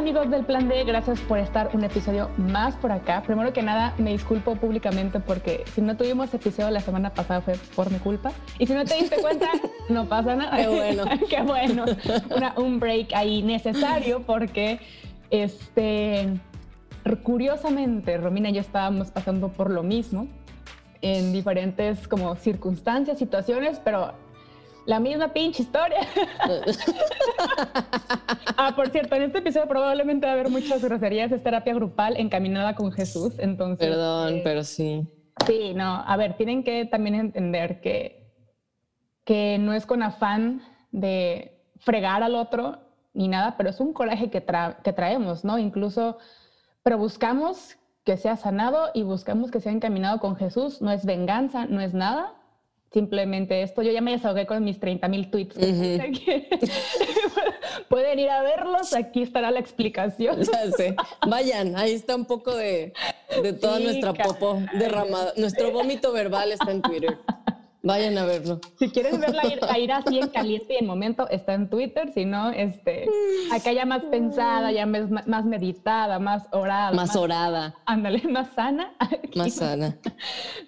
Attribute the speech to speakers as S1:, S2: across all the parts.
S1: Amigos del Plan D, gracias por estar un episodio más por acá. Primero que nada, me disculpo públicamente porque si no tuvimos episodio la semana pasada fue por mi culpa. Y si no te diste cuenta, no pasa nada.
S2: Qué bueno.
S1: Qué bueno. un break ahí necesario porque, este, curiosamente, Romina y yo estábamos pasando por lo mismo en diferentes como circunstancias, situaciones, pero la misma pinche historia. ah, por cierto, en este episodio probablemente va a haber muchas groserías. Es terapia grupal encaminada con Jesús, entonces...
S2: Perdón, eh, pero sí.
S1: Sí, no, a ver, tienen que también entender que, que no es con afán de fregar al otro ni nada, pero es un coraje que, que traemos, ¿no? Incluso, pero buscamos que sea sanado y buscamos que sea encaminado con Jesús. No es venganza, no es nada, simplemente esto. Yo ya me desahogué con mis 30 mil tweets. Pueden ir a verlos, aquí estará la explicación.
S2: Ya sé. Vayan, ahí está un poco de, de toda nuestra popo derramada. Nuestro vómito verbal está en Twitter. Vayan a verlo.
S1: Si quieres verla ir, a ir así en caliente y en momento, está en Twitter. Si no, este, acá ya más pensada, ya más, más meditada, más orada.
S2: Más, orada.
S1: Ándale, más sana.
S2: Más sana.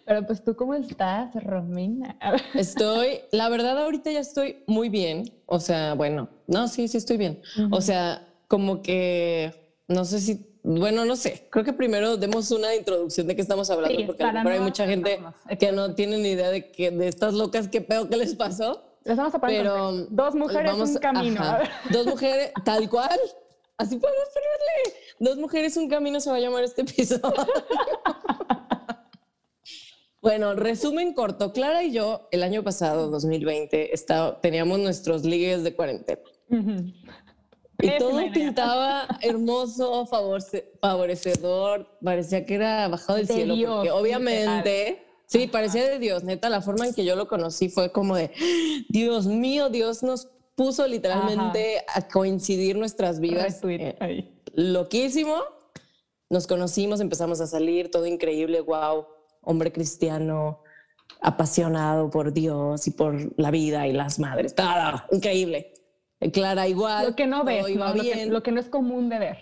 S1: Pero pues tú, ¿cómo estás, Romina?
S2: Estoy, la verdad, ahorita ya estoy muy bien. O sea, bueno, no, sí, sí estoy bien. O sea, como que, no sé si bueno, no sé, creo que primero demos una introducción de qué estamos hablando, porque hay mucha gente que no tiene ni idea de que de estas locas, qué pedo que les pasó.
S1: Les vamos a poner Pero, dos mujeres, un camino.
S2: Dos mujeres, tal cual. Así podemos ponerle. Dos mujeres, un camino se va a llamar este episodio. bueno, resumen corto. Clara y yo, el año pasado, 2020, está, teníamos nuestros ligues de cuarentena. Y todo pintaba hermoso, favorecedor, parecía que era bajado del cielo, porque obviamente, sí, parecía de Dios, neta, la forma en que yo lo conocí fue como de, Dios mío, Dios nos puso literalmente a coincidir nuestras vidas. Eh, loquísimo. Nos conocimos, empezamos a salir, todo increíble, wow, hombre cristiano, apasionado por Dios y por la vida y las madres, todo increíble. Clara, igual.
S1: Lo que no ves, Lo, que, no es común de ver.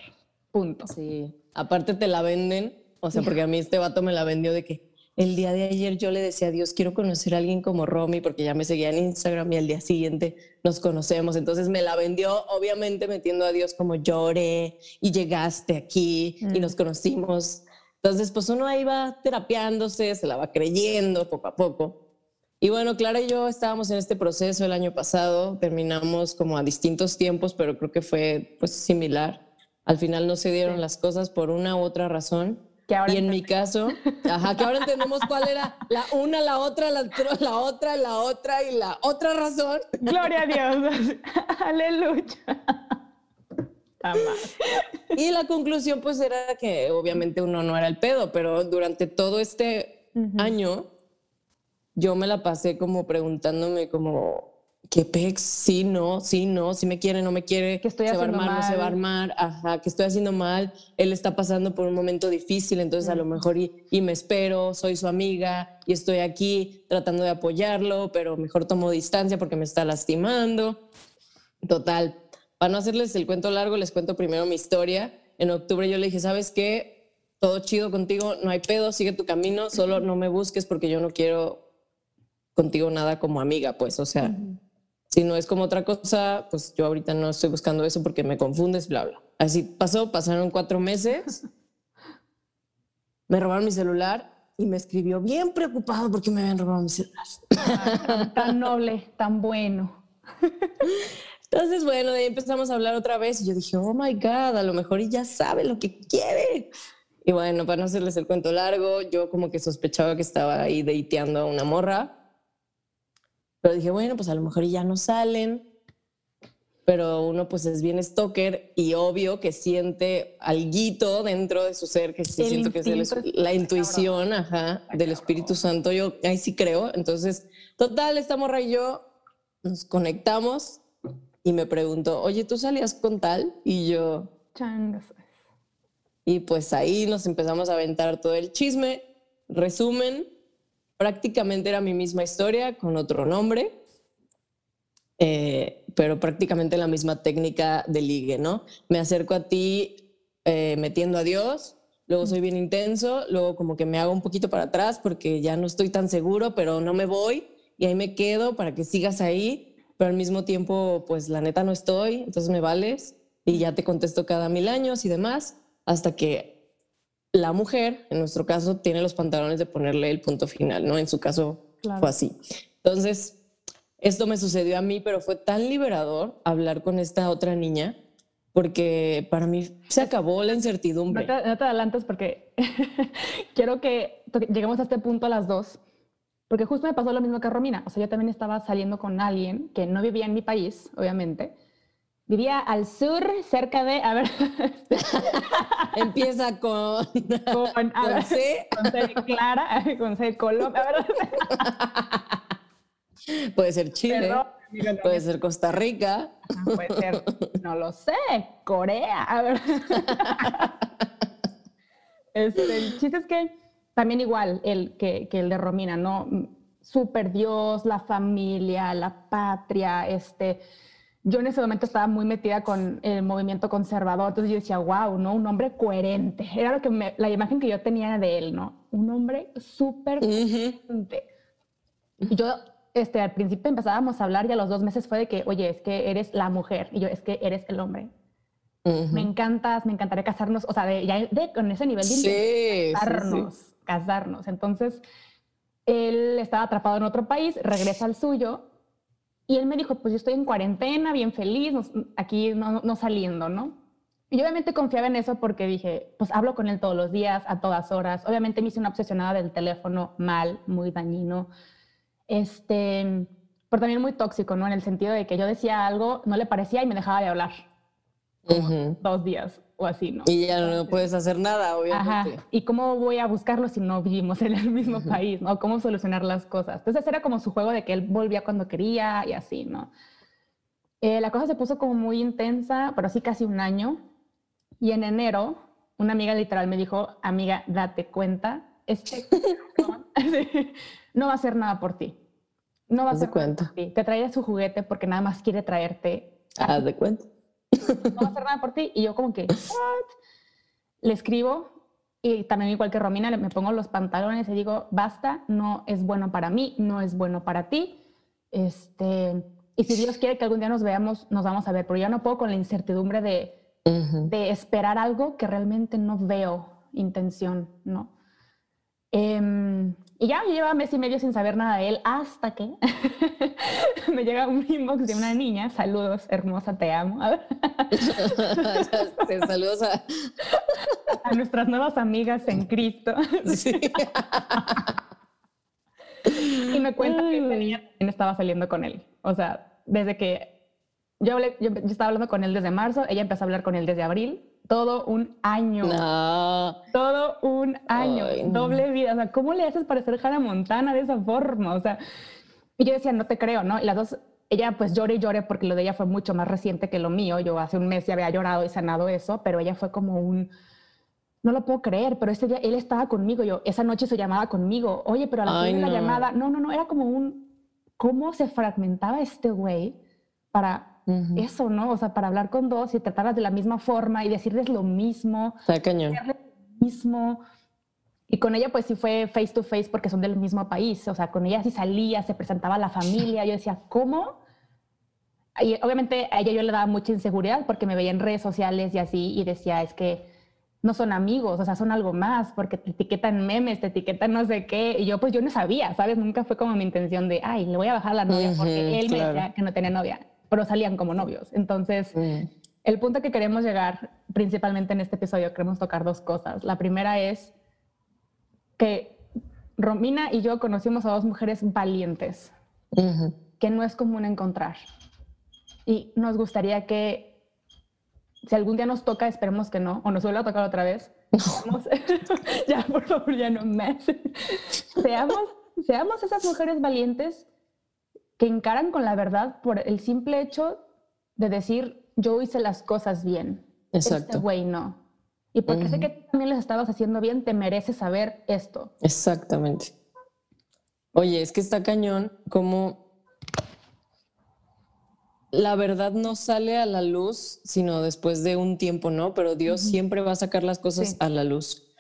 S1: Punto.
S2: Sí. Aparte te la venden, o sea, porque a mí este vato me la vendió de que el día de ayer yo le decía a Dios, quiero conocer a alguien como Romy, porque ya me seguía en Instagram y al día siguiente nos conocemos. Entonces me la vendió, obviamente metiendo a Dios como lloré y llegaste aquí y mm. nos conocimos. Entonces, pues uno ahí va terapiándose, se la va creyendo poco a poco. Y bueno, Clara y yo estábamos en este proceso el año pasado, terminamos como a distintos tiempos, pero creo que fue pues similar. Al final no se dieron las cosas por una u otra razón. y en mi caso, ajá, que ahora entendemos cuál era la una, la otra, la, la otra, la otra y la otra razón.
S1: Gloria a Dios. Aleluya.
S2: Y la conclusión pues era que obviamente uno no era el pedo, pero durante todo este año yo me la pasé como preguntándome como, ¿qué pex? Sí, no, sí, no, si me quiere, no me quiere,
S1: que estoy
S2: se
S1: va a armar,
S2: no se va a armar, ajá, que estoy haciendo mal, él está pasando por un momento difícil, entonces a lo mejor y, y, me espero, soy su amiga y estoy aquí tratando de apoyarlo, pero mejor tomo distancia porque me está lastimando. Total, para no hacerles el cuento largo, les cuento primero mi historia. En octubre yo le dije, ¿sabes qué? Todo chido contigo, no hay pedo, sigue tu camino, solo no me busques porque yo no quiero contigo nada como amiga, pues, o sea, si no es como otra cosa, pues yo ahorita no estoy buscando eso porque me confundes, bla, bla. Así pasó, pasaron cuatro meses, me robaron mi celular y me escribió bien preocupado porque me habían robado mi celular.
S1: tan noble, tan bueno.
S2: Entonces, bueno, de ahí empezamos a hablar otra vez y yo dije, oh my God, a lo mejor ya sabe lo que quiere. Y bueno, para no hacerles el cuento largo, yo como que sospechaba que estaba ahí deiteando a una morra pero dije, bueno, pues a lo mejor ya no salen, pero uno pues es bien stalker y obvio que siente algo dentro de su ser, que sí siento que es la intuición ajá, del Espíritu Santo. Yo ahí sí creo. Entonces, total, esta morra y yo nos conectamos y me preguntó, oye, ¿tú salías con tal? Y yo... Y pues ahí nos empezamos a aventar todo el chisme. Resumen, prácticamente era mi misma historia con otro nombre, eh, pero prácticamente la misma técnica de ligue, ¿no? Me acerco a ti eh, metiendo a Dios, luego soy bien intenso, luego como que me hago un poquito para atrás porque ya no estoy tan seguro, pero no me voy y ahí me quedo para que sigas ahí, pero al mismo tiempo, pues la neta no estoy, entonces me vales y ya te contesto cada mil años y demás, hasta que la mujer, en nuestro caso, tiene los pantalones de ponerle el punto final, ¿no? En su caso fue así. Entonces, esto me sucedió a mí, pero fue tan liberador hablar con esta otra niña, porque para mí se acabó la incertidumbre.
S1: No te, no te adelantes porque quiero que lleguemos a este punto a las dos, porque justo me pasó lo mismo que a Romina. O sea, yo también estaba saliendo con alguien que no vivía en mi país, obviamente, Vivía al sur, cerca de, a ver.
S2: Empieza con,
S1: con, C. Con C Clara, con C Colombia.
S2: Puede ser Chile, puede ser Costa Rica.
S1: puede ser, no lo sé, Corea. A ver. Este, el chiste es que también igual el, que, que el de Romina, ¿no? Super Dios, la familia, la patria, este yo en ese momento estaba muy metida con el movimiento conservador, entonces yo decía, wow, ¿no? Un hombre coherente. Era lo que me, la imagen que yo tenía de él, ¿no? Un hombre súper coherente. Y yo, este, al principio empezábamos a hablar y a los dos meses fue de que, oye, es que eres la mujer y yo, es que eres el hombre. Me encantas, me encantaría casarnos, o sea, de, ya de, con ese nivel de casarnos, casarnos. Entonces, él estaba atrapado en otro país, regresa al suyo y él me dijo, pues yo estoy en cuarentena, bien feliz, aquí no, no, saliendo, ¿no? Y obviamente confiaba en eso porque dije, pues hablo con él todos los días, a todas horas. Obviamente me hice una obsesionada del teléfono mal, muy dañino. Este, pero también muy tóxico, ¿no? En el sentido de que yo decía algo, no le parecía y me dejaba de hablar. Dos días o así, ¿no?
S2: Y ya no puedes hacer nada, obviamente.
S1: Ajá. ¿Y cómo voy a buscarlo si no vivimos en el mismo país, ¿no? ¿Cómo solucionar las cosas? Entonces era como su juego de que él volvía cuando quería y así, ¿no? Eh, la cosa se puso como muy intensa, pero así casi un año. Y en enero, una amiga literal me dijo, amiga, date cuenta, este no va a hacer nada por ti. No va a hacer
S2: cuenta.
S1: por ti. Te trae su juguete porque nada más quiere traerte.
S2: Haz de cuenta
S1: no va a hacer nada por ti. Y yo como que, Le escribo y también igual que Romina, me pongo los pantalones y digo, basta, no es bueno para mí, no es bueno para ti. Este, y si Dios quiere que algún día nos veamos, nos vamos a ver, pero yo no puedo con la incertidumbre de, de esperar algo que realmente no veo intención, ¿no? Em, y ya lleva mes y medio sin saber nada de él hasta que me llega un inbox de una niña. Saludos, hermosa, te amo.
S2: Saludos a...
S1: a... nuestras nuevas amigas en Cristo. y me cuenta que esta niña también estaba saliendo con él. O sea, desde que yo, yo, estaba hablando con él desde marzo, ella empezó a hablar con él desde abril todo un año. Todo un año. Doble vida. O sea, ¿cómo le haces para ser Hannah Montana de esa forma? O sea, y yo decía, no te creo, ¿no? Y las dos, ella pues lloré y lloré porque lo de ella fue mucho más reciente que lo mío. Yo hace un mes ya había llorado y sanado eso, pero ella fue como un, no lo puedo creer, pero ese día él estaba conmigo. Yo, esa noche se llamaba conmigo. Oye, pero a la, la llamada, no, no, no, era como un, ¿cómo se fragmentaba este güey para eso, ¿no? O sea, para hablar con dos y tratarlas de la misma forma y decirles lo mismo.
S2: Cañón.
S1: Lo mismo. Y con ella, pues sí fue face to face porque son del mismo país. O sea, con ella sí salía, se presentaba a la familia. Yo decía, ¿cómo? Y obviamente a ella yo le daba mucha inseguridad porque me veía en redes sociales y así y decía, es que no son amigos, o sea, son algo más porque te etiquetan memes, te etiquetan no sé qué. Y yo, pues yo no sabía, ¿sabes? Nunca fue como mi intención de, ay, le voy a bajar la novia porque él me decía que no tenía novia pero salían como novios. Entonces, el punto que queremos llegar principalmente en este episodio, queremos tocar dos cosas. La primera es que Romina y yo conocimos a dos mujeres valientes, que no es común encontrar. Y nos gustaría que, si algún día nos toca, esperemos que no, o nos vuelva a tocar otra vez, ya por favor, ya no me. seamos, seamos esas mujeres valientes que encaran con la verdad por el simple hecho de decir, yo hice las cosas bien. Exacto. Este güey no. Y porque sé que también les estabas haciendo bien, te mereces saber esto.
S2: Exactamente. Oye, es que está cañón como la verdad no sale a la luz, sino después de un tiempo, ¿no? Pero Dios siempre va a sacar las cosas a la luz.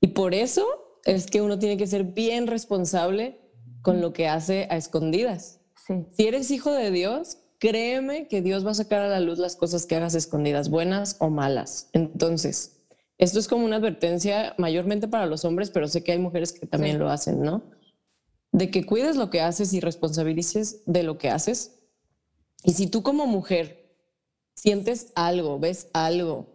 S2: Y por eso es que uno tiene que ser bien responsable con lo que hace a escondidas. Si eres hijo de Dios, créeme que Dios va a sacar a la luz las cosas que hagas escondidas, buenas o malas. Entonces, esto es como una advertencia mayormente para los hombres, pero sé que hay mujeres que también lo hacen, ¿no? De que cuides lo que haces y responsabilices de lo que haces y si tú como mujer sientes algo, ves algo,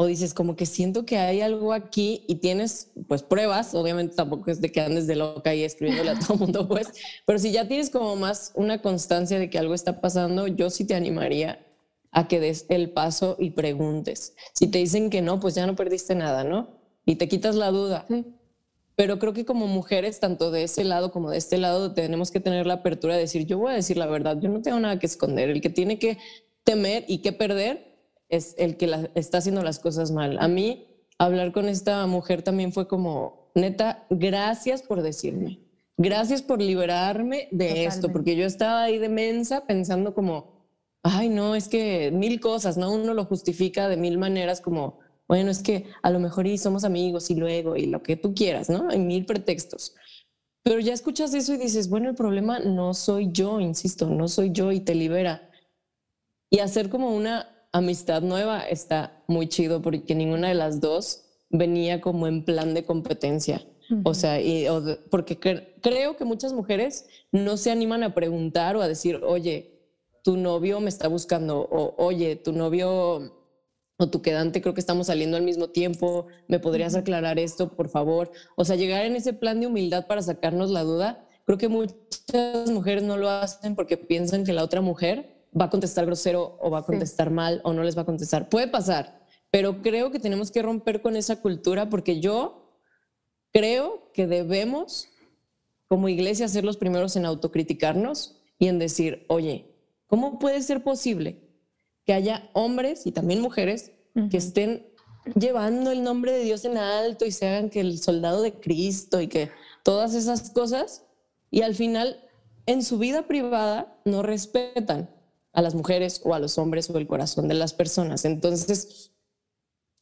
S2: o dices como que siento que hay algo aquí y tienes pues pruebas, obviamente tampoco es de que andes de loca y escribiéndole a todo el mundo pues, pero si ya tienes como más una constancia de que algo está pasando, yo sí te animaría a que des el paso y preguntes. Si te dicen que no, pues ya no perdiste nada, ¿no? Y te quitas la duda. Sí. Pero creo que como mujeres, tanto de ese lado como de este lado, tenemos que tener la apertura de decir, yo voy a decir la verdad, yo no tengo nada que esconder. El que tiene que temer y que perder es el que está haciendo las cosas mal. A mí, hablar con esta mujer también fue como, neta, gracias por decirme. Gracias por liberarme de esto, porque yo estaba ahí de mensa pensando como, ay, no, es que mil cosas, ¿no? Uno lo justifica de mil maneras como, bueno, es que a lo mejor y somos amigos y luego y lo que tú quieras, ¿no? Hay mil pretextos. Pero ya escuchas eso y dices, bueno, el problema no soy yo, insisto, no soy yo y te libera. Y hacer como una amistad nueva está muy chido porque ninguna de las dos venía como en plan de competencia. O sea, y, porque creo que muchas mujeres no se animan a preguntar o a decir, oye, tu novio me está buscando, o oye, tu novio o tu quedante, creo que estamos saliendo al mismo tiempo, ¿me podrías aclarar esto, por favor? O sea, llegar en ese plan de humildad para sacarnos la duda, creo que muchas mujeres no lo hacen porque piensan que la otra mujer va a contestar grosero o va a contestar mal o no les va a contestar. Puede pasar, pero creo que tenemos que romper con esa cultura porque yo creo que debemos como iglesia ser los primeros en autocriticarnos y en decir, oye, ¿cómo puede ser posible que haya hombres y también mujeres que estén llevando el nombre de Dios en alto y se hagan que el soldado de Cristo y que todas esas cosas y al final en su vida privada no respetan a las mujeres o a los hombres o el corazón de las personas. Entonces,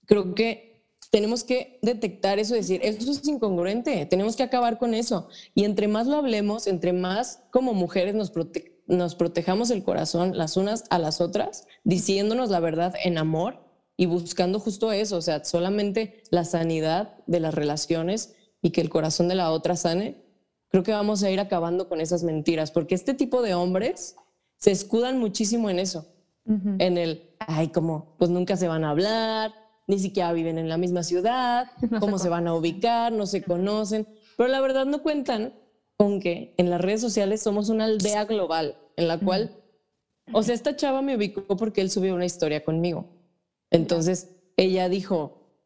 S2: creo que tenemos que detectar eso decir, eso es incongruente, tenemos que acabar con eso. Y entre más lo hablemos, entre más como mujeres nos protegemos, nos protejamos el corazón las unas a las otras, diciéndonos la verdad en amor y buscando justo eso, o sea, solamente la sanidad de las relaciones y que el corazón de la otra sane, creo que vamos a ir acabando con esas mentiras, porque este tipo de hombres se escudan muchísimo en eso, en el, ay, como, pues nunca se van a hablar, ni siquiera viven en la misma ciudad, cómo se van a ubicar, no se conocen, pero la verdad no cuentan con que en las redes sociales somos una aldea global en la cual, o sea, esta chava me ubicó porque él subió una historia conmigo. Entonces ella dijo,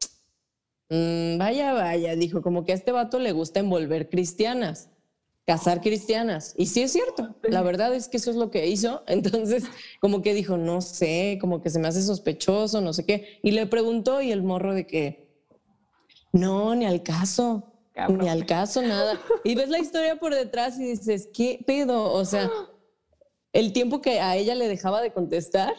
S2: mm, vaya, vaya, dijo, como que a este vato le gusta envolver cristianas, casar cristianas. Y sí es cierto, la verdad es que eso es lo que hizo. Entonces, como que dijo, no sé, como que se me hace sospechoso, no sé qué. Y le preguntó y el morro de que, no, ni al caso. Ni al caso, nada. Y ves la historia por detrás y dices, ¿qué pedo? O sea, el tiempo que a ella le dejaba de contestar.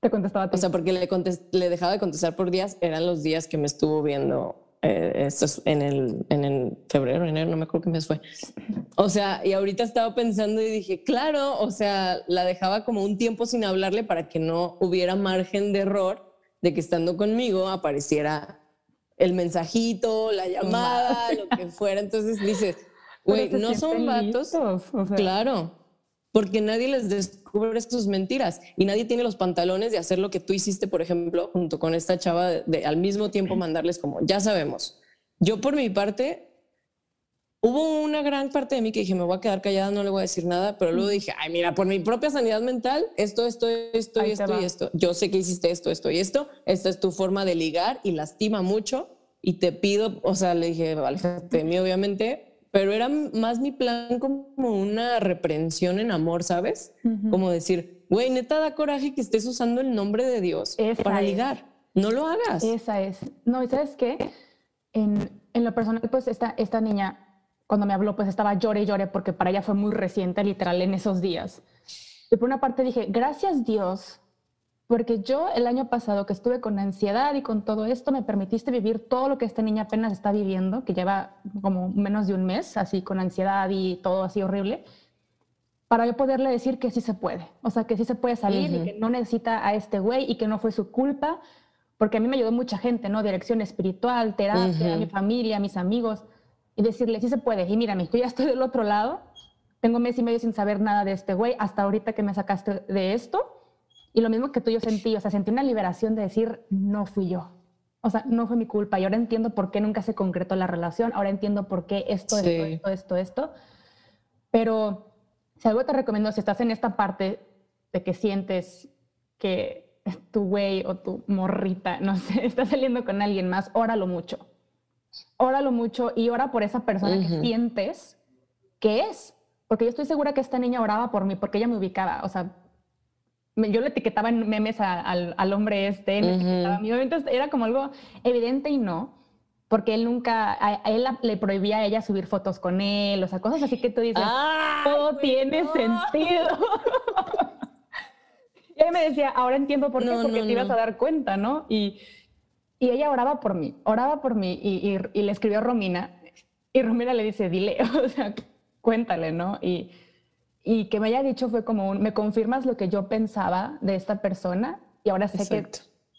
S1: Te contestaba a ti.
S2: O sea, porque le, le dejaba de contestar por días, eran los días que me estuvo viendo. Eh, esto es en el, en el febrero, enero, no me acuerdo qué mes fue. O sea, y ahorita estaba pensando y dije, claro, o sea, la dejaba como un tiempo sin hablarle para que no hubiera margen de error de que estando conmigo apareciera el mensajito, la llamada, lo que fuera. Entonces dices, güey, no son vatos. Claro, porque nadie les descubre sus mentiras y nadie tiene los pantalones de hacer lo que tú hiciste, por ejemplo, junto con esta chava, de, al mismo tiempo mandarles como, ya sabemos. Yo por mi parte, hubo una gran parte de mí que dije, me voy a quedar callada, no le voy a decir nada, pero luego dije, ay, mira, por mi propia sanidad mental, esto, esto, esto y esto y esto. Yo sé que hiciste esto, esto y esto. Esta es tu forma de ligar y lastima mucho y te pido, o sea, le dije, aléjate de mí, obviamente, pero era más mi plan como una reprensión en amor, ¿sabes? Como decir, güey, neta da coraje que estés usando el nombre de Dios para ligar. No lo hagas.
S1: Esa es. No, ¿y sabes qué? En, en lo personal, pues esta, esta niña, cuando me habló, pues estaba llore y llore porque para ella fue muy reciente, literal, en esos días. Y por una parte dije, gracias Dios porque yo el año pasado que estuve con ansiedad y con todo esto, me permitiste vivir todo lo que esta niña apenas está viviendo, que lleva como menos de un mes, así con ansiedad y todo así horrible, para yo poderle decir que sí se puede, o sea, que sí se puede salir y que no necesita a este güey y que no fue su culpa, porque a mí me ayudó mucha gente, ¿no? Dirección espiritual, terapia, mi familia, mis amigos, y decirle, sí se puede, y mírame, yo ya estoy del otro lado, tengo mes y medio sin saber nada de este güey, hasta ahorita que me sacaste de esto, y lo mismo que tú yo sentí, o sea, sentí una liberación de decir, no fui yo. O sea, no fue mi culpa. Y ahora entiendo por qué nunca se concretó la relación. Ahora entiendo por qué esto, esto, esto, esto, esto. Pero si algo te recomiendo, si estás en esta parte de que sientes que tu güey o tu morrita, no sé, está saliendo con alguien más, óralo mucho. Óralo mucho y ora por esa persona que sientes que es. Porque yo estoy segura que esta niña oraba por mí, porque ella me ubicaba. O sea, yo le etiquetaba en memes al, al, hombre este, a mí. Entonces era como algo evidente y no, porque él nunca, a, él le prohibía a ella subir fotos con él, o sea, cosas así que tú dices, todo tiene sentido. y él me decía, ahora entiendo por qué, porque te ibas a dar cuenta, ¿no? Y, y ella oraba por mí, oraba por mí y, y, y le escribió a Romina, y Romina le dice, dile, o sea, cuéntale, ¿no? Y y que me haya dicho fue como un, me confirmas lo que yo pensaba de esta persona y ahora sé que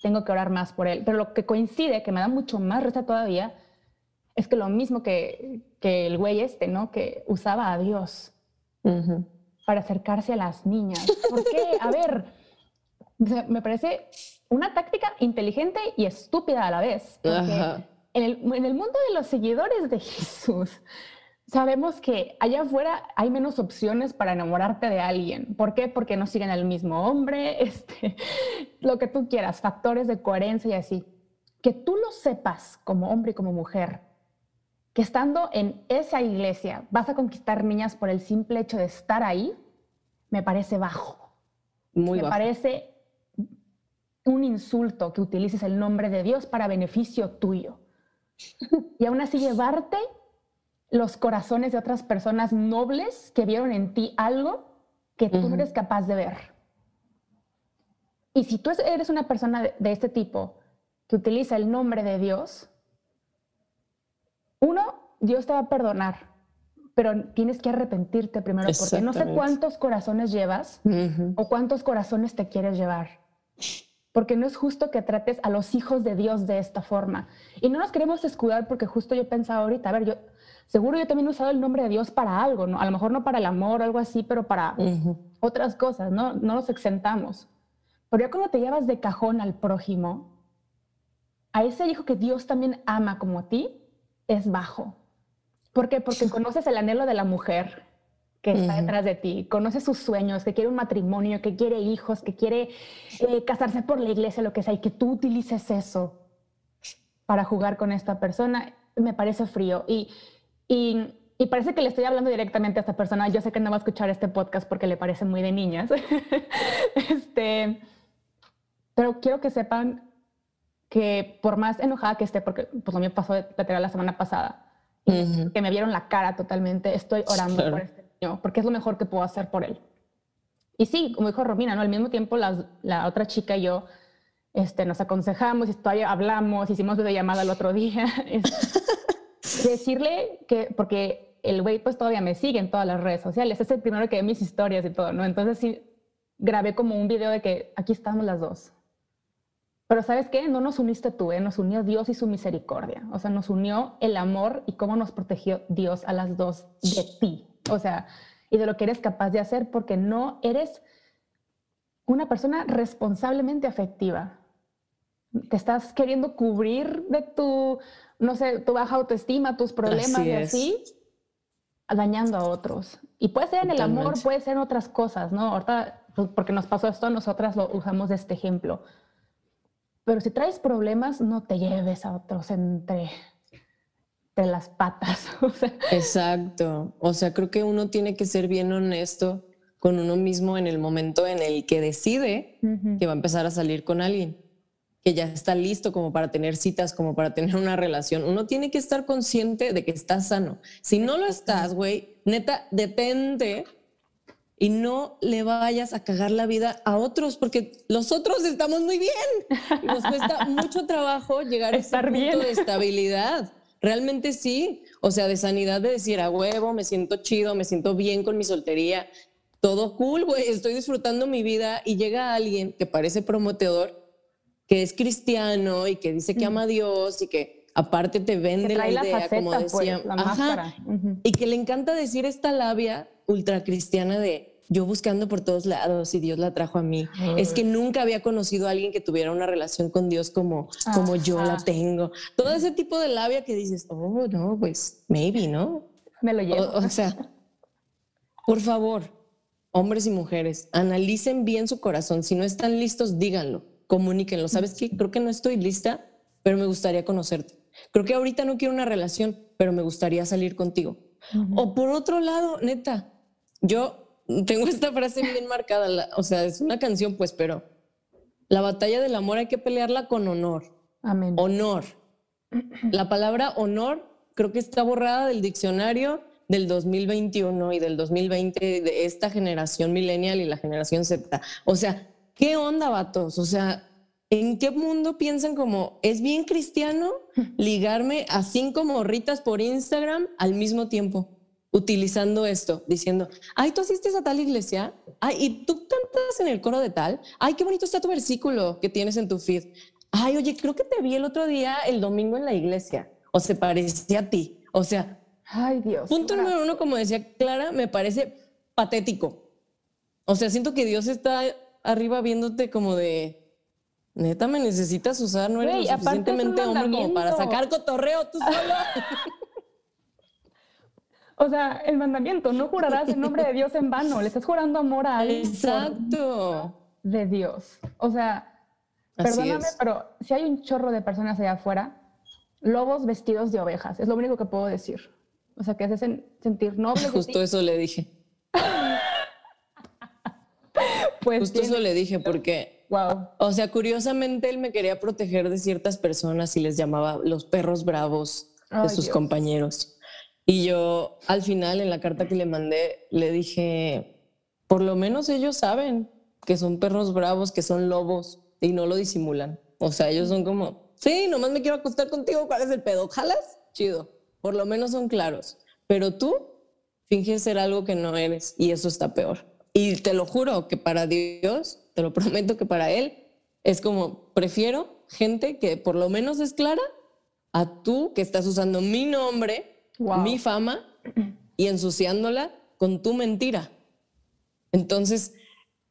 S1: tengo que orar más por él. Pero lo que coincide, que me da mucho más risa todavía, es que lo mismo que, que el güey este, ¿no? Que usaba a Dios para acercarse a las niñas. ¿Por qué? A ver, me parece una táctica inteligente y estúpida a la vez. Porque en el, en el mundo de los seguidores de Jesús, sabemos que allá afuera hay menos opciones para enamorarte de alguien. ¿Por qué? Porque no siguen al mismo hombre, este, lo que tú quieras, factores de coherencia y así. Que tú lo sepas como hombre y como mujer, que estando en esa iglesia vas a conquistar niñas por el simple hecho de estar ahí, me parece bajo.
S2: Muy
S1: me parece un insulto que utilices el nombre de Dios para beneficio tuyo. Y aún así llevarte los corazones de otras personas nobles que vieron en ti algo que tú no eres capaz de ver. Y si tú eres una persona de, este tipo que utiliza el nombre de Dios, uno, Dios te va a perdonar, pero tienes que arrepentirte primero porque no sé cuántos corazones llevas o cuántos corazones te quieres llevar. Porque no es justo que trates a los hijos de Dios de esta forma. Y no nos queremos escudar porque justo yo pensaba ahorita, a ver, yo, seguro yo también he usado el nombre de Dios para algo, ¿no? A lo mejor no para el amor o algo así, pero para otras cosas, ¿no? No nos exentamos. Pero ya cuando te llevas de cajón al prójimo, a ese hijo que Dios también ama como a ti, es bajo. ¿Por qué? Porque conoces el anhelo de la mujer que está detrás de ti, conoces sus sueños, que quiere un matrimonio, que quiere hijos, que quiere eh, casarse por la iglesia, lo que sea, y que tú utilices eso para jugar con esta persona, me parece frío. Y y, parece que le estoy hablando directamente a esta persona. Yo sé que no va a escuchar este podcast porque le parece muy de niñas. este, pero quiero que sepan que por más enojada que esté, porque pues a mí me pasó de la semana pasada, que me vieron la cara totalmente, estoy orando por este niño, porque es lo mejor que puedo hacer por él. Y sí, como dijo Romina, ¿no? al mismo tiempo la otra chica y yo este, nos aconsejamos, y hablamos, hicimos videollamada el otro día. decirle que, porque el güey pues todavía me sigue en todas las redes sociales, es el primero que ve mis historias y todo, ¿no? Entonces sí, grabé como un video de que aquí estamos las dos. Pero ¿sabes qué? No nos uniste tú, ¿eh? nos unió Dios y su misericordia. O sea, nos unió el amor y cómo nos protegió Dios a las dos de ti. O sea, y de lo que eres capaz de hacer porque no eres una persona responsablemente afectiva. Te estás queriendo cubrir de tu no sé, tu baja autoestima, tus problemas y así, dañando a otros. Y puede ser en el amor, puede ser en otras cosas, ¿no? Ahorita, pues, porque nos pasó esto, nosotras lo usamos de este ejemplo. Pero si traes problemas, no te lleves a otros entre entre las patas.
S2: Exacto. O sea, creo que uno tiene que ser bien honesto con uno mismo en el momento en el que decide que va a empezar a salir con alguien, que ya está listo como para tener citas, como para tener una relación. Uno tiene que estar consciente de que está sano. Si no lo estás, güey, neta, detente y no le vayas a cagar la vida a otros, porque los otros estamos muy bien. nos cuesta mucho trabajo llegar a este punto de estabilidad. Realmente sí. O sea, de sanidad de decir a huevo, me siento chido, me siento bien con mi soltería, todo cool, güey, estoy disfrutando mi vida y llega alguien que parece prometedor, que es cristiano y que dice que ama a Dios y que aparte te vende la idea, como pues, decía, y que le encanta decir esta labia ultra cristiana de yo buscando por todos lados y Dios la trajo a mí. Es que nunca había conocido a alguien que tuviera una relación con Dios como, como yo la tengo. Todo ese tipo de labia que dices, oh, no, pues maybe, ¿no?
S1: Me lo llevo.
S2: o sea, por favor, hombres y mujeres, analicen bien su corazón. Si no están listos, díganlo, comuníquenlo. ¿Sabes qué? Creo que no estoy lista, pero me gustaría conocerte. Creo que ahorita no quiero una relación, pero me gustaría salir contigo. O por otro lado, neta, yo tengo esta frase bien marcada, o sea, es una canción, pues, pero la batalla del amor hay que pelearla con honor.
S1: Amén.
S2: Honor. La palabra honor creo que está borrada del diccionario del 2021 y del 2020 de esta generación millennial y la generación Z. O sea, ¿qué onda, vatos? O sea, ¿en qué mundo piensan como es bien cristiano ligarme a cinco morritas por Instagram al mismo tiempo? utilizando esto, diciendo, ay, tú asistes a tal iglesia, ay, y tú cantas en el coro de tal, ay, qué bonito está tu versículo que tienes en tu feed, ay, oye, creo que te vi el otro día, el domingo en la iglesia, o se parecía a ti, o sea,
S1: Ay, Dios.
S2: Punto número uno, como decía Clara, me parece patético. O sea, siento que Dios está arriba viéndote como de. Neta, me necesitas usar, no eres lo suficientemente hombre como para sacar cotorreo tú solo.
S1: o sea, el mandamiento, no jurarás en nombre de Dios en vano, le estás jurando amor a alguien.
S2: Exacto.
S1: De Dios. O sea, perdóname, pero si hay un chorro de personas allá afuera, lobos vestidos de ovejas, es lo único que puedo decir. O sea, que haces sentir noble.
S2: Justo eso le dije. Pues Justo eso le dije porque,
S1: wow.
S2: o sea, curiosamente él me quería proteger de ciertas personas y les llamaba los perros bravos de sus compañeros. Y yo al final en la carta que le mandé le dije, por lo menos ellos saben que son perros bravos, que son lobos y no lo disimulan. O sea, ellos son como, sí, nomás me quiero acostar contigo, ¿cuál es el pedo? ¿Jalas? Chido por lo menos son claros, pero tú finges ser algo que no eres y eso está peor. Y te lo juro que para Dios, te lo prometo que para Él es como, prefiero gente que por lo menos es clara a tú que estás usando mi nombre, mi fama y ensuciándola con tu mentira. Entonces,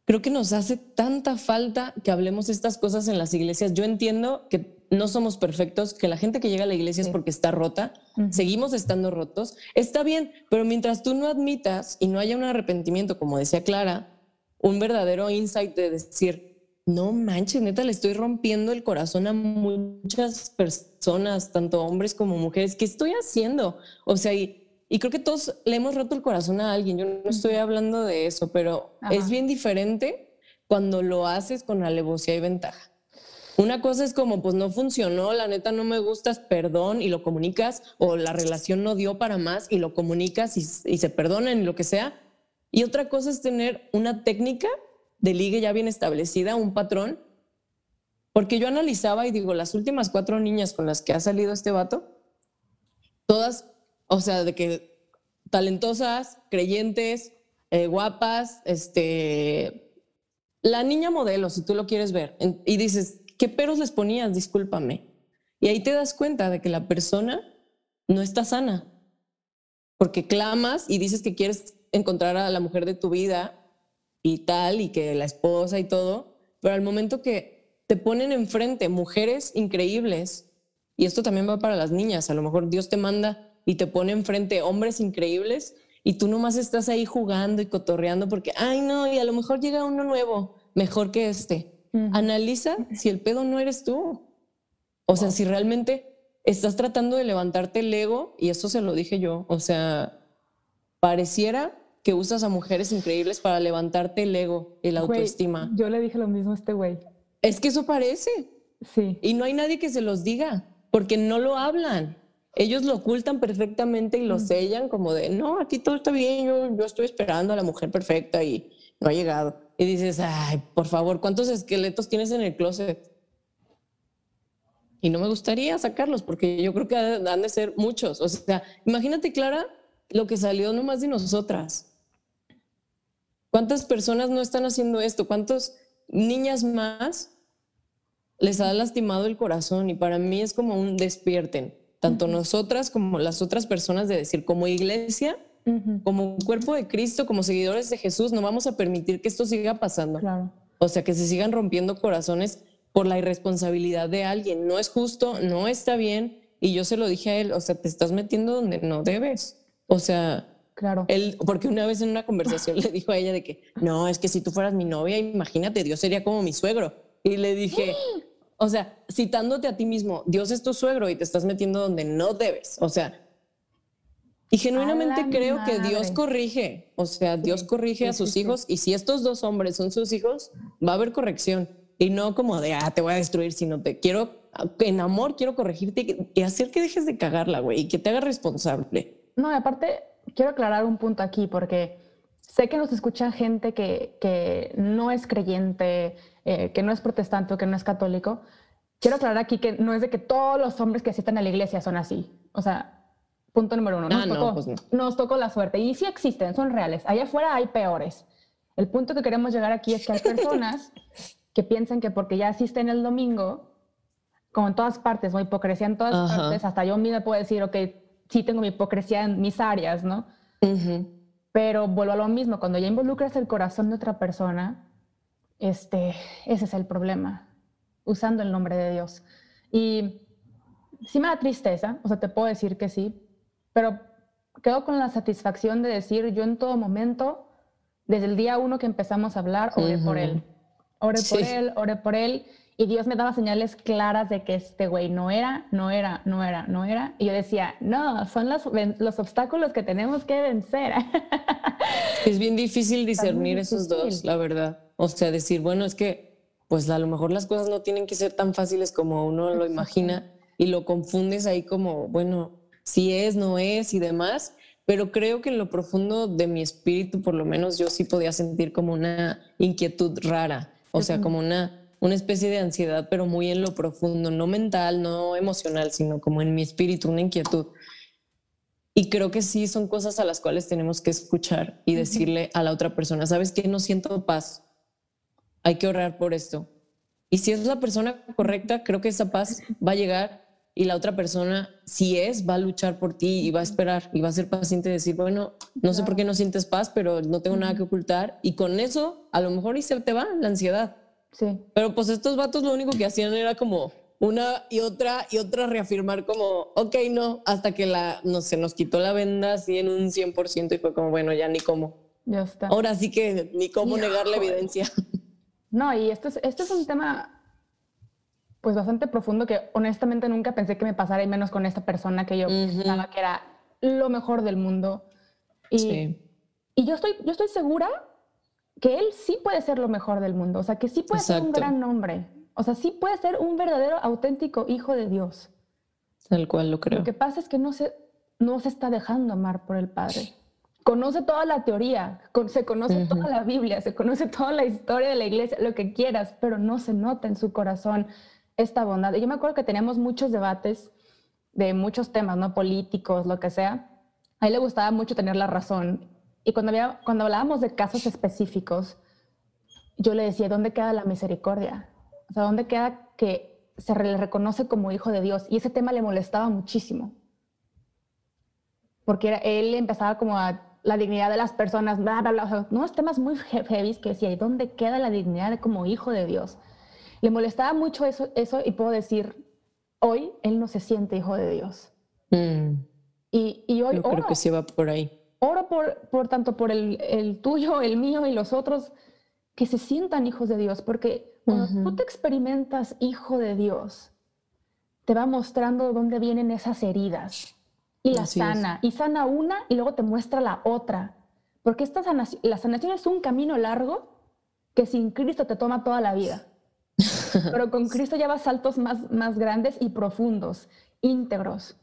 S2: creo que nos hace tanta falta que hablemos estas cosas en las iglesias. Yo entiendo que no somos perfectos, que la gente que llega a la iglesia es porque está rota, seguimos estando rotos, está bien, pero mientras tú no admitas y no haya un arrepentimiento, como decía Clara, un verdadero insight de decir, no manches, neta, le estoy rompiendo el corazón a muchas personas, tanto hombres como mujeres, ¿qué estoy haciendo? O sea, y, creo que todos le hemos roto el corazón a alguien, yo no estoy hablando de eso, pero es bien diferente cuando lo haces con alevosía y ventaja. Una cosa es como, pues no funcionó, la neta no me gustas, perdón, y lo comunicas, o la relación no dio para más y lo comunicas y, se perdonan y lo que sea. Y otra cosa es tener una técnica de ligue ya bien establecida, un patrón, porque yo analizaba y digo, las últimas cuatro niñas con las que ha salido este vato, todas, o sea, de que talentosas, creyentes, eh, guapas, este, la niña modelo, si tú lo quieres ver, y dices, ¿qué peros les ponías? Discúlpame. Y ahí te das cuenta de que la persona no está sana, porque clamas y dices que quieres encontrar a la mujer de tu vida y tal, y que la esposa y todo, pero al momento que te ponen enfrente mujeres increíbles, y esto también va para las niñas, a lo mejor Dios te manda y te pone enfrente hombres increíbles y tú nomás estás ahí jugando y cotorreando porque, ay no, y a lo mejor llega uno nuevo, mejor que este. Analiza si el pedo no eres tú. O sea, si realmente estás tratando de levantarte el ego, y eso se lo dije yo, o sea, pareciera que usas a mujeres increíbles para levantarte el ego y la autoestima.
S1: Yo le dije lo mismo a este güey.
S2: Es que eso parece.
S1: Sí.
S2: Y no hay nadie que se los diga, porque no lo hablan. Ellos lo ocultan perfectamente y lo sellan como de, no, aquí todo está bien, yo, yo estoy esperando a la mujer perfecta y no ha llegado. Y dices, ay, por favor, ¿cuántos esqueletos tienes en el closet? Y no me gustaría sacarlos porque yo creo que han de ser muchos. O sea, imagínate, Clara, lo que salió nomás de nosotras. ¿Cuántas personas no están haciendo esto? ¿Cuántas niñas más les ha lastimado el corazón? Y para mí es como un despierten, tanto nosotras como las otras personas, de decir, como iglesia, como un cuerpo de Cristo, como seguidores de Jesús, no vamos a permitir que esto siga pasando. O sea, que se sigan rompiendo corazones por la irresponsabilidad de alguien. No es justo, no está bien. Y yo se lo dije a él, o sea, te estás metiendo donde no debes. O sea,
S1: claro.
S2: Él, porque una vez en una conversación le dijo a ella de que, no, es que si tú fueras mi novia, imagínate, Dios sería como mi suegro. Y le dije, o sea, citándote a ti mismo, Dios es tu suegro y te estás metiendo donde no debes. O sea, y genuinamente creo que Dios corrige, o sea, Dios corrige a sus hijos y si estos dos hombres son sus hijos, va a haber corrección y no como de, ah, te voy a destruir, sino te quiero, en amor quiero corregirte y, hacer que dejes de cagarla, güey, y que te hagas responsable.
S1: No, y aparte, quiero aclarar un punto aquí, porque sé que nos escucha gente que, que no es creyente, eh, que no es protestante o que no es católico. Quiero aclarar aquí que no es de que todos los hombres que asisten a la iglesia son así. O sea, punto número uno, nos, ah, tocó, pues nos tocó la suerte. Y sí existen, son reales. Allá afuera hay peores. El punto que queremos llegar aquí es que hay personas que piensan que porque ya asisten el domingo, como en todas partes, o hipocresía en todas partes, hasta yo misma puedo decir, ok, sí tengo mi hipocresía en mis áreas, ¿no? Pero vuelvo a lo mismo, cuando ya involucras el corazón de otra persona, este, ese es el problema, usando el nombre de Dios. Y sí me da tristeza, o sea, te puedo decir que sí, pero quedo con la satisfacción de decir, yo en todo momento, desde el día uno que empezamos a hablar, oré por él Oré por él, oré por él. Y Dios me daba señales claras de que este güey no era, no era, no era, no era. Y yo decía, no, son los, los obstáculos que tenemos que vencer.
S2: Es bien difícil discernir esos dos, la verdad. O sea, decir, bueno, es que pues a lo mejor las cosas no tienen que ser tan fáciles como uno lo imagina y lo confundes ahí como, bueno, si es, no es y demás. Pero creo que en lo profundo de mi espíritu, por lo menos yo sí podía sentir como una inquietud rara o sea, como una, una especie de ansiedad, pero muy en lo profundo, no mental, no emocional, sino como en mi espíritu, una inquietud. Y creo que sí son cosas a las cuales tenemos que escuchar y decirle a la otra persona, ¿sabes qué? No siento paz. Hay que orar por esto. Y si es la persona correcta, creo que esa paz va a llegar y la otra persona, si es, va a luchar por ti y va a esperar y va a ser paciente y decir, bueno, no sé por qué no sientes paz, pero no tengo nada que ocultar. Y con eso, a lo mejor y se te va la ansiedad.
S1: Sí.
S2: Pero pues estos vatos lo único que hacían era como una y otra y otra reafirmar como, ok, no, hasta que la, no se nos quitó la venda así en un 100% y fue como, bueno, ya ni cómo.
S1: Ya está.
S2: Ahora sí que ni cómo negar la evidencia.
S1: No, y esto es, esto es un tema pues bastante profundo que honestamente nunca pensé que me pasara y menos con esta persona que yo pensaba que era lo mejor del mundo. Y, y yo, estoy, yo estoy segura que él sí puede ser lo mejor del mundo, o sea, que sí puede ser un gran hombre, o sea, sí puede ser un verdadero, auténtico hijo de Dios.
S2: Tal cual lo creo.
S1: Lo que pasa es que no se, no se está dejando amar por el Padre. Conoce toda la teoría, se conoce toda la Biblia, se conoce toda la historia de la iglesia, lo que quieras, pero no se nota en su corazón esta bondad. Yo me acuerdo que teníamos muchos debates de muchos temas, ¿no? Políticos, lo que sea. A él le gustaba mucho tener la razón. Y cuando, había, cuando hablábamos de casos específicos, yo le decía, ¿dónde queda la misericordia? O sea, ¿dónde queda que se le reconoce como hijo de Dios? Y ese tema le molestaba muchísimo. Porque era, él empezaba como a la dignidad de las personas, bla, bla, bla. O sea, unos temas muy heavy que decía, ¿y dónde queda la dignidad de como hijo de Dios? Le molestaba mucho eso, eso y puedo decir, hoy él no se siente hijo de Dios.
S2: Mm.
S1: Y, y, hoy
S2: Yo creo que sí va por ahí.
S1: Oro por, por tanto por el, el, tuyo, el mío y los otros, que se sientan hijos de Dios, porque cuando tú te experimentas hijo de Dios, te va mostrando dónde vienen esas heridas y la sana. Y sana una y luego te muestra la otra. Porque esta sanación, la sanación es un camino largo que sin Cristo te toma toda la vida. Pero con Cristo llevas saltos más, más grandes y profundos, íntegros.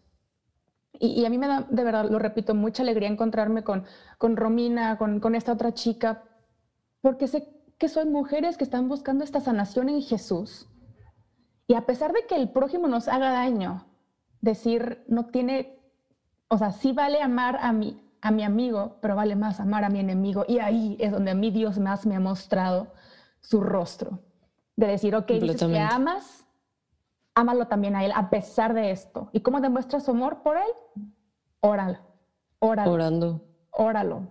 S1: Y, a mí me da, de verdad, lo repito, mucha alegría encontrarme con, con Romina, con, con esta otra chica, porque sé que son mujeres que están buscando esta sanación en Jesús. Y a pesar de que el prójimo nos haga daño, decir no tiene, o sea, sí vale amar a mi, a mi amigo, pero vale más amar a mi enemigo. Y ahí es donde a mí Dios más me ha mostrado su rostro. De decir, ok, dices que amas, ámalo también a Él a pesar de esto. ¿Y cómo demuestras su amor por Él? Óralo. Óralo.
S2: Orando.
S1: Óralo.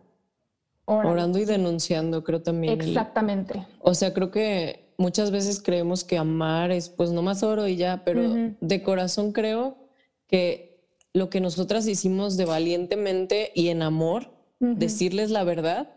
S2: Orando y denunciando, creo también.
S1: Exactamente.
S2: o sea, creo que muchas veces creemos que amar es pues no más oro y ya, pero de corazón creo que lo que nosotras hicimos de valientemente y en amor, decirles la verdad,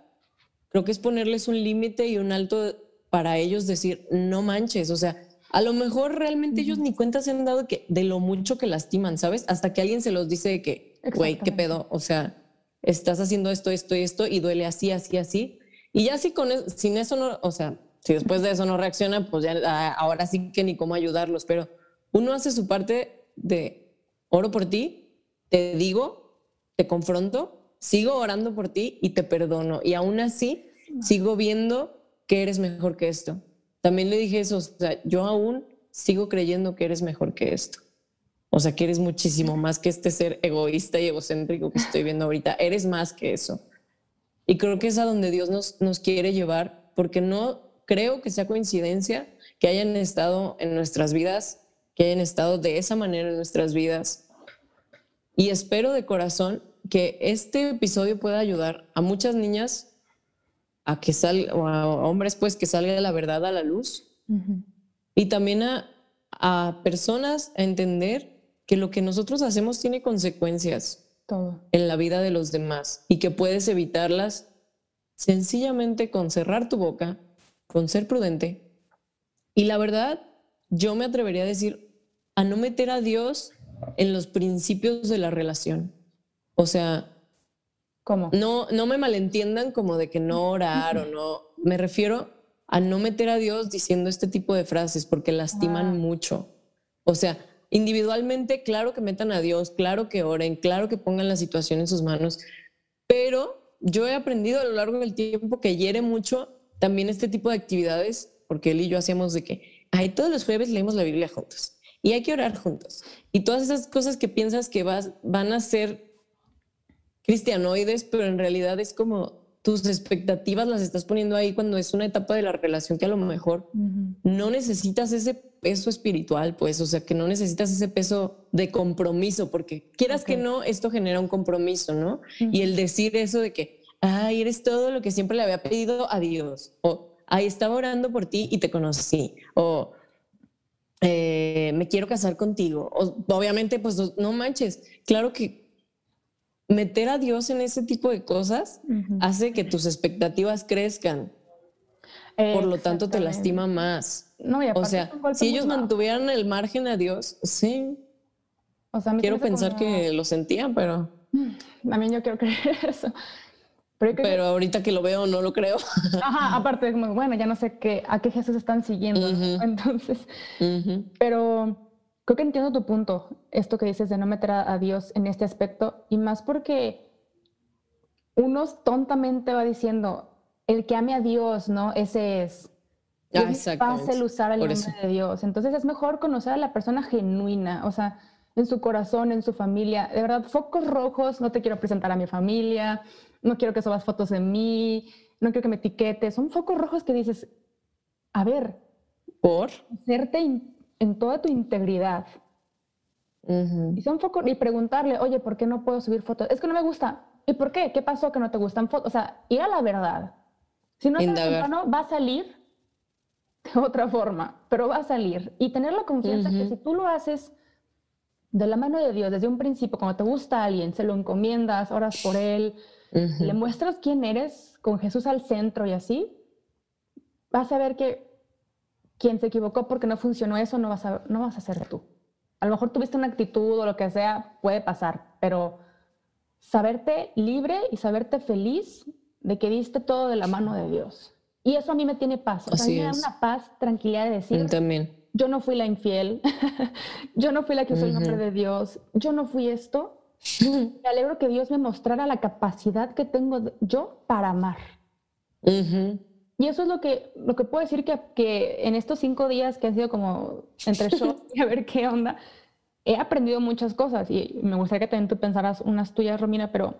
S2: creo que es ponerles un límite y un alto para ellos decir, no manches, o sea, a lo mejor realmente ellos ni cuenta se han dado que, de lo mucho que lastiman, ¿sabes? Hasta que alguien se los dice de que, güey, ¿qué pedo? O sea, estás haciendo esto, esto y esto y duele así, así, así. Y ya si con e, sin eso no, o sea, si después de eso no reacciona, pues ya ah, ahora sí que ni cómo ayudarlos, pero uno hace su parte de oro por ti, te digo, te confronto, sigo orando por ti y te perdono. Y aún así sigo viendo que eres mejor que esto. También le dije eso, o sea, yo aún sigo creyendo que eres mejor que esto. O sea, que eres muchísimo más que este ser egoísta y egocéntrico que estoy viendo ahorita. Eres más que eso. Y creo que es a donde Dios nos, nos quiere llevar, porque no creo que sea coincidencia que hayan estado en nuestras vidas, que hayan estado de esa manera en nuestras vidas. Y espero de corazón que este episodio pueda ayudar a muchas niñas a que salga, o a hombres pues que salga la verdad a la luz. Y también a, a personas a entender que lo que nosotros hacemos tiene consecuencias en la vida de los demás y que puedes evitarlas sencillamente con cerrar tu boca, con ser prudente. Y la verdad, yo me atrevería a decir, a no meter a Dios en los principios de la relación. O sea,
S1: ¿Cómo?
S2: No, no me malentiendan como de que no orar o no. Me refiero a no meter a Dios diciendo este tipo de frases porque lastiman ah. mucho. O sea, individualmente, claro que metan a Dios, claro que oren, claro que pongan la situación en sus manos, pero yo he aprendido a lo largo del tiempo que hiere mucho también este tipo de actividades, porque él y yo hacíamos de que, ay, todos los jueves leemos la Biblia juntos y hay que orar juntos. Y todas esas cosas que piensas que vas, van a ser cristianoides, pero en realidad es como tus expectativas las estás poniendo ahí cuando es una etapa de la relación que a lo mejor no necesitas ese peso espiritual, pues, o sea, que no necesitas ese peso de compromiso, porque quieras que no, esto genera un compromiso, ¿no? Y el decir eso de que, ay, eres todo lo que siempre le había pedido a Dios, o, ay, estaba orando por ti y te conocí, o eh, me quiero casar contigo, o obviamente, pues, no manches, claro que meter a Dios en ese tipo de cosas hace que tus expectativas crezcan. Por lo tanto, te lastima más. No, o sea, si ellos mantuvieran el margen a Dios, sí. O sea, quiero pensar que lo sentían, pero...
S1: También yo quiero creer eso.
S2: Pero, ahorita que lo veo, no lo creo.
S1: Ajá, aparte, como, bueno, ya no sé qué, a qué Jesús están siguiendo. Entonces, pero Creo que entiendo tu punto, esto que dices de no meter a, Dios en este aspecto, y más porque uno tontamente va diciendo, el que ame a Dios, ¿no? Ese es. Ah, es fácil usar el nombre de Dios. Entonces es mejor conocer a la persona genuina, o sea, en su corazón, en su familia. De verdad, focos rojos, no te quiero presentar a mi familia, no quiero que subas fotos de mí, no quiero que me etiquetes. Son focos rojos que dices, a ver,
S2: por
S1: hacerte en toda tu integridad. Y son foco y preguntarle, oye, ¿por qué no puedo subir fotos? Es que no me gusta. ¿Y por qué? ¿Qué pasó que no te gustan fotos? O sea, ir a la verdad. Si no no va a salir de otra forma, pero va a salir. Y tener la confianza que si tú lo haces de la mano de Dios desde un principio, cuando te gusta a alguien, se lo encomiendas, oras por él, le muestras quién eres con Jesús al centro y así, vas a ver que quien se equivocó porque no funcionó eso no vas a, no vas a ser tú. a lo mejor tuviste una actitud o lo que sea, puede pasar, pero saberte libre y saberte feliz de que diste todo de la mano de Dios. Y eso a mí me tiene paz. O sea, a mí me da una paz, tranquilidad de decir,
S2: también.
S1: yo no fui la infiel, yo no fui la que usó el nombre de Dios, yo no fui esto. me alegro que Dios me mostrara la capacidad que tengo yo para amar. Y eso es lo que, lo que puedo decir que, que en estos cinco días que han sido como entre show y a ver qué onda, he aprendido muchas cosas y me gustaría que también tú pensaras unas tuyas, Romina, pero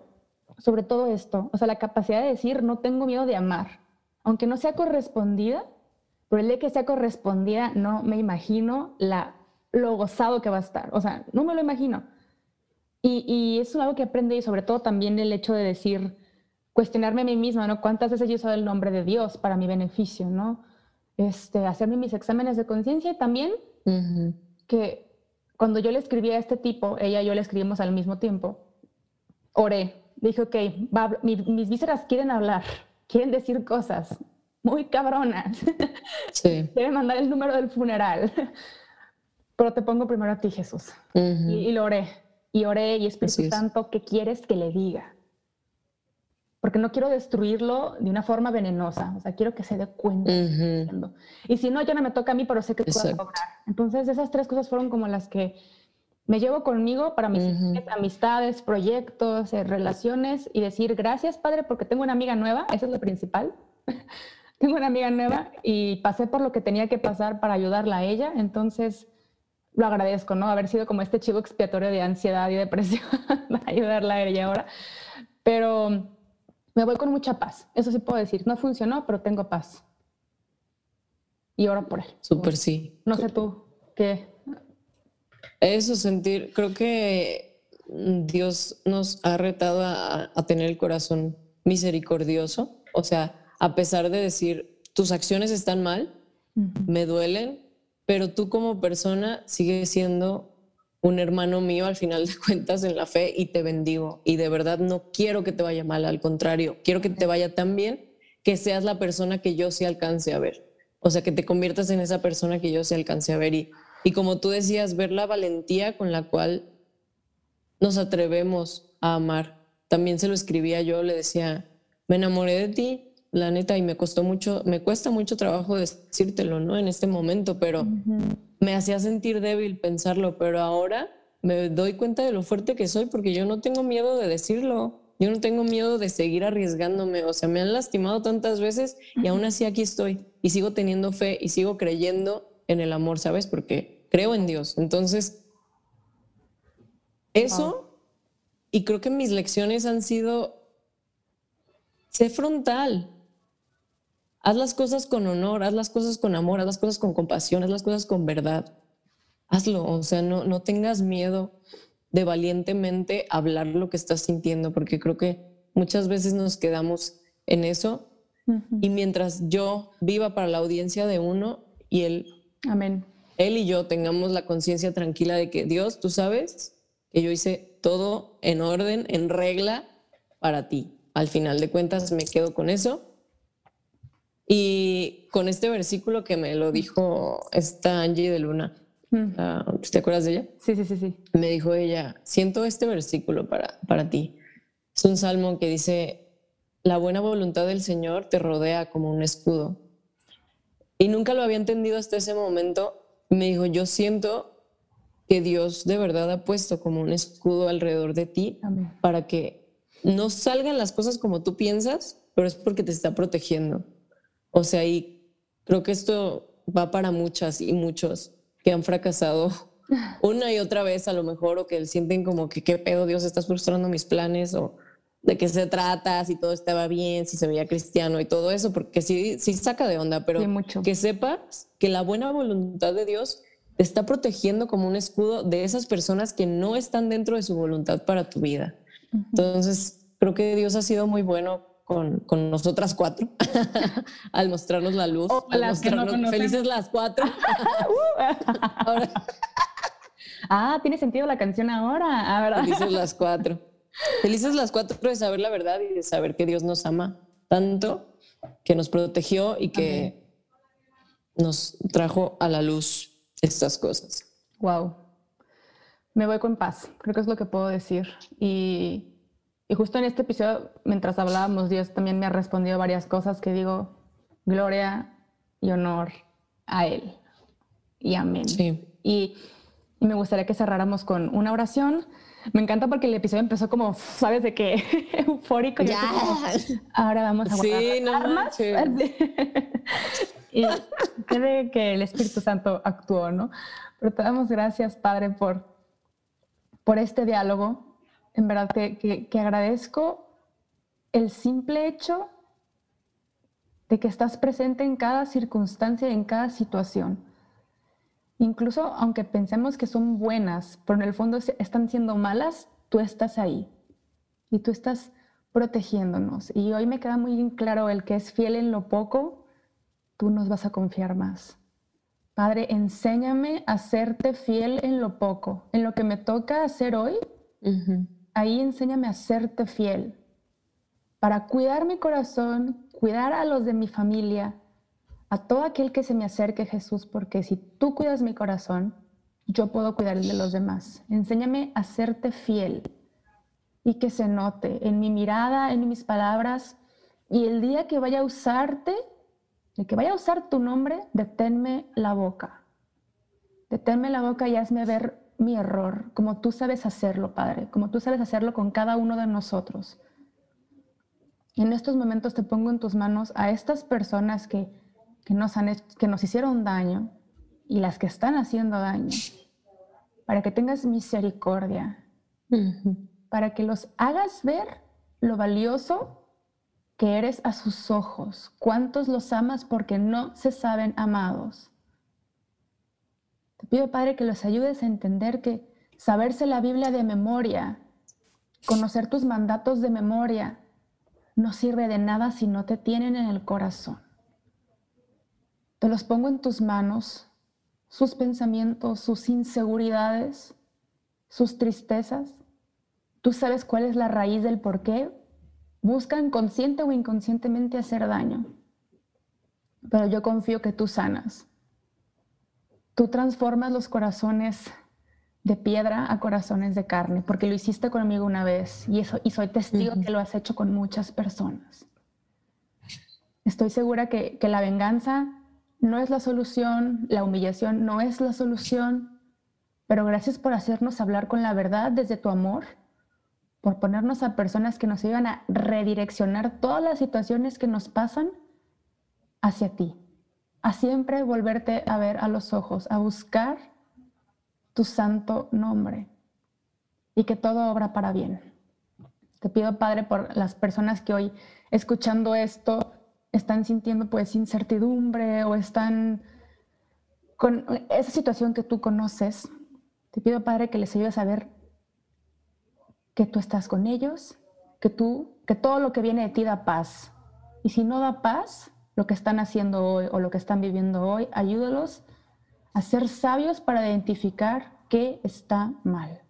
S1: sobre todo esto, o sea, la capacidad de decir, no tengo miedo de amar, aunque no sea correspondida, por el de que sea correspondida, no me imagino la, lo gozado que va a estar, o sea, no me lo imagino. Y, y eso es algo que aprendí y sobre todo también el hecho de decir, cuestionarme a mí misma, ¿no? ¿Cuántas veces yo he usado el nombre de Dios para mi beneficio, ¿no? Este, hacerme mis exámenes de conciencia y también que cuando yo le escribí a este tipo, ella y yo le escribimos al mismo tiempo, oré, dije, ok, mis vísceras quieren hablar, quieren decir cosas muy cabronas, sí. quieren mandar el número del funeral, pero te pongo primero a ti, Jesús. y, lo oré, y oré, y Espíritu Santo, ¿qué quieres que le diga? Porque no quiero destruirlo de una forma venenosa, o sea, quiero que se dé cuenta. Y si no, ya no me toca a mí, pero sé que tú vas a lograr. Entonces, esas tres cosas fueron como las que me llevo conmigo para mis amistades, proyectos, eh, relaciones y decir gracias, Padre, porque tengo una amiga nueva, eso es lo principal. tengo una amiga nueva y pasé por lo que tenía que pasar para ayudarla a ella, entonces lo agradezco, ¿no? Haber sido como este chivo expiatorio de ansiedad y depresión para ayudarla a ella ahora. Pero me voy con mucha paz. Eso sí puedo decir. No funcionó, pero tengo paz. Y oro por él.
S2: Súper sí.
S1: No sé tú qué.
S2: Eso sentir, creo que Dios nos ha retado a, tener el corazón misericordioso. O sea, a pesar de decir, tus acciones están mal, me duelen, pero tú como persona sigues siendo un hermano mío al final de cuentas en la fe y te bendigo. Y de verdad no quiero que te vaya mal, al contrario, quiero que te vaya tan bien que seas la persona que yo sí alcance a ver. O sea, que te conviertas en esa persona que yo sí alcance a ver. Y, y como tú decías, ver la valentía con la cual nos atrevemos a amar. También se lo escribía yo, le decía, me enamoré de ti, la neta, y me costó mucho, me cuesta mucho trabajo decírtelo, ¿no? En este momento, pero me hacía sentir débil pensarlo, pero ahora me doy cuenta de lo fuerte que soy porque yo no tengo miedo de decirlo. Yo no tengo miedo de seguir arriesgándome. O sea, me han lastimado tantas veces y aún así aquí estoy y sigo teniendo fe y sigo creyendo en el amor, ¿sabes? Porque creo en Dios. Entonces, eso, y creo que mis lecciones han sido, sé frontal, Haz las cosas con honor, haz las cosas con amor, haz las cosas con compasión, haz las cosas con verdad. Hazlo, o sea, no, no tengas miedo de valientemente hablar lo que estás sintiendo, porque creo que muchas veces nos quedamos en eso y mientras yo viva para la audiencia de uno y él,
S1: amén,
S2: él y yo tengamos la conciencia tranquila de que Dios, tú sabes que yo hice todo en orden, en regla para ti. Al final de cuentas me quedo con eso y con este versículo que me lo dijo esta Angie de Luna, ¿te acuerdas de ella?
S1: Sí, sí, sí, sí.
S2: Me dijo ella, siento este versículo para, para ti. Es un salmo que dice, la buena voluntad del Señor te rodea como un escudo. Y nunca lo había entendido hasta ese momento. Me dijo, yo siento que Dios de verdad ha puesto como un escudo alrededor de ti para que no salgan las cosas como tú piensas, pero es porque te está protegiendo. O sea, y creo que esto va para muchas y muchos que han fracasado una y otra vez a lo mejor o que sienten como que qué pedo Dios estás frustrando mis planes o de qué se trata, si todo estaba bien, si se veía cristiano y todo eso, porque sí, sí saca de onda, pero que sepas que la buena voluntad de Dios te está protegiendo como un escudo de esas personas que no están dentro de su voluntad para tu vida. Entonces, creo que Dios ha sido muy bueno con, con nosotras cuatro al mostrarnos la luz. felices las cuatro.
S1: Ah, tiene sentido la canción ahora. Ah,
S2: felices las cuatro. Felices las cuatro de saber la verdad y de saber que Dios nos ama tanto, que nos protegió y que nos trajo a la luz estas cosas.
S1: Wow. me voy con paz, creo que es lo que puedo decir. Y, y justo en este episodio, mientras hablábamos, Dios también me ha respondido varias cosas que digo, gloria y honor a Él. Y amén.
S2: Sí.
S1: Y, y me gustaría que cerráramos con una oración. Me encanta porque el episodio empezó como, ¿sabes de qué? Eufórico.
S2: Ya.
S1: Ahora vamos a guardar
S2: Sí,
S1: las
S2: no
S1: armas. y cree que el Espíritu Santo actuó, ¿no? Pero te damos gracias, Padre, por, por este diálogo. En verdad que, que, agradezco el simple hecho de que estás presente en cada circunstancia y en cada situación. Incluso aunque pensemos que son buenas, pero en el fondo están siendo malas, tú estás ahí y tú estás protegiéndonos. Y hoy me queda muy claro el que es fiel en lo poco, tú nos vas a confiar más. Padre, enséñame a serte fiel en lo poco, en lo que me toca hacer hoy,
S2: Ujú.
S1: Ahí enséñame a serte fiel para cuidar mi corazón, cuidar a los de mi familia, a todo aquel que se me acerque, Jesús, porque si tú cuidas mi corazón, yo puedo cuidar el de los demás. Enséñame a serte fiel y que se note en mi mirada, en mis palabras, y el día que vaya a usarte, el que vaya a usar tu nombre, deténme la boca. Deténme la boca y hazme ver mi error, como tú sabes hacerlo, Padre, como tú sabes hacerlo con cada uno de nosotros. En estos momentos te pongo en tus manos a estas personas que, que, nos, han, que nos hicieron daño y las que están haciendo daño, para que tengas misericordia, para que los hagas ver lo valioso que eres a sus ojos, cuántos los amas porque no se saben amados. Pido, Padre, que los ayudes a entender que saberse la Biblia de memoria, conocer tus mandatos de memoria, no sirve de nada si no te tienen en el corazón. Te los pongo en tus manos, sus pensamientos, sus inseguridades, sus tristezas. Tú sabes cuál es la raíz del por qué buscan consciente o inconscientemente hacer daño. Pero yo confío que tú sanas. Tú transformas los corazones de piedra a corazones de carne, porque lo hiciste conmigo una vez y, eso, y soy testigo
S2: Ujú.
S1: que lo has hecho con muchas personas. Estoy segura que, que la venganza no es la solución, la humillación no es la solución, pero gracias por hacernos hablar con la verdad desde tu amor, por ponernos a personas que nos ayudan a redireccionar todas las situaciones que nos pasan hacia ti, a siempre volverte a ver a los ojos, a buscar tu santo nombre y que todo obra para bien. Te pido, Padre, por las personas que hoy escuchando esto están sintiendo pues incertidumbre o están con esa situación que tú conoces. Te pido, Padre, que les ayudes a ver que tú estás con ellos, que tú, que todo lo que viene de ti da paz. Y si no da paz, lo que están haciendo hoy o lo que están viviendo hoy, ayúdalos a ser sabios para identificar qué está mal.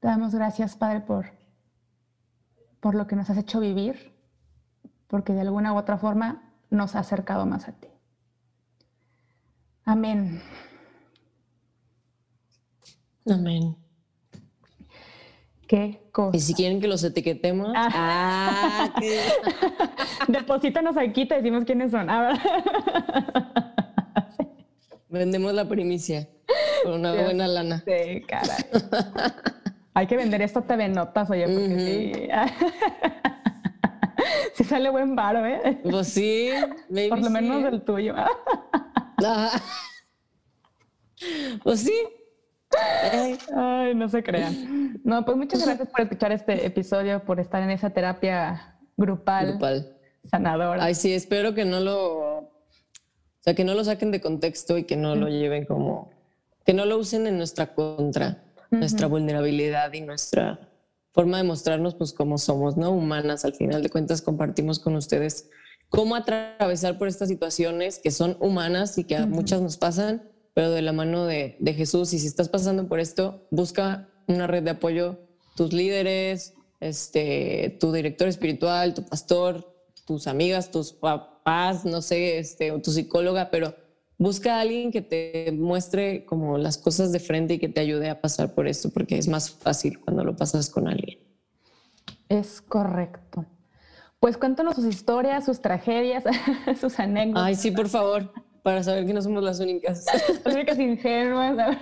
S1: Te damos gracias, Padre, por, por lo que nos has hecho vivir, porque de alguna u otra forma nos ha acercado más a ti. Amén.
S2: Amén.
S1: Qué cosa.
S2: Y si quieren que los etiquetemos,
S1: Ah.
S2: ah, qué-
S1: Deposítanos aquí, te decimos quiénes son. Ah,
S2: vendemos la primicia por una
S1: Dios.
S2: buena lana.
S1: Sí, caray. Hay que vender esto TV Notas, oye, porque sí. sí sale buen varo, ¿eh?
S2: Pues sí,
S1: Por lo
S2: sí,
S1: menos
S2: ¿eh?
S1: el tuyo.
S2: Pues sí. Ay,
S1: no se crean. No, pues muchas gracias por escuchar este episodio, por estar en esa terapia grupal,
S2: grupal.
S1: sanadora.
S2: Ay, sí, espero que no lo, o sea, que no lo saquen de contexto y que no lo lleven como, que no lo usen en nuestra contra, nuestra vulnerabilidad y nuestra forma de mostrarnos, pues, como somos, ¿no? Humanas. Al final de cuentas, compartimos con ustedes cómo atravesar por estas situaciones que son humanas y que a muchas nos pasan, pero de la mano de, de Jesús. Y si estás pasando por esto, busca una red de apoyo, tus líderes, este, tu director espiritual, tu pastor, tus amigas, tus papás, no sé, este, o tu psicóloga, pero busca a alguien que te muestre como las cosas de frente y que te ayude a pasar por esto, porque es más fácil cuando lo pasas con alguien.
S1: Es correcto. Pues cuéntanos sus historias, sus tragedias, sus anécdotas.
S2: Ay, sí, por favor, para saber que no somos las únicas.
S1: las únicas ingenuas.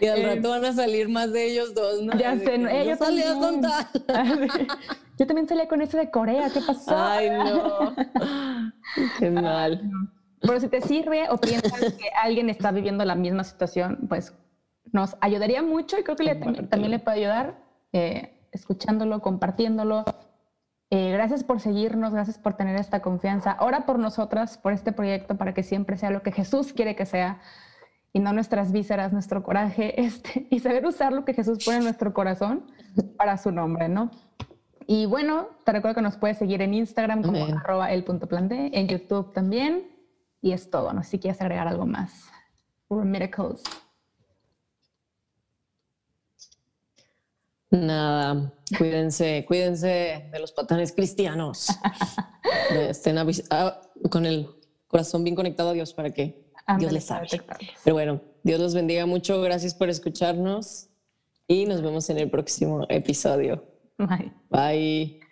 S2: Y al rato eh, van a salir más de ellos dos, ¿no?
S1: Ya sé, no, ellos salía con Yo también salía con ese de Corea, ¿qué pasó?
S2: Ay, no. Qué mal.
S1: Pero si te sirve o piensas que alguien está viviendo la misma situación, pues nos ayudaría mucho y creo que también, le puede ayudar eh, escuchándolo, compartiéndolo. Eh, gracias por seguirnos, gracias por tener esta confianza. Ora por nosotras, por este proyecto, para que siempre sea lo que Jesús quiere que sea y no nuestras vísceras, nuestro coraje, este, y saber usar lo que Jesús pone en nuestro corazón para su nombre, ¿no? Y bueno, te recuerdo que nos puedes seguir en Instagram como arroba el punto en YouTube también. Y es todo, no sé si quieres agregar algo más. Miracles.
S2: Nada, cuídense, cuídense de los patanes cristianos. Estén ah, con el corazón bien conectado a Dios para que Dios les sabe. Pero bueno, Dios los bendiga mucho. Gracias por escucharnos y nos vemos en el próximo episodio.
S1: Bye.
S2: Bye.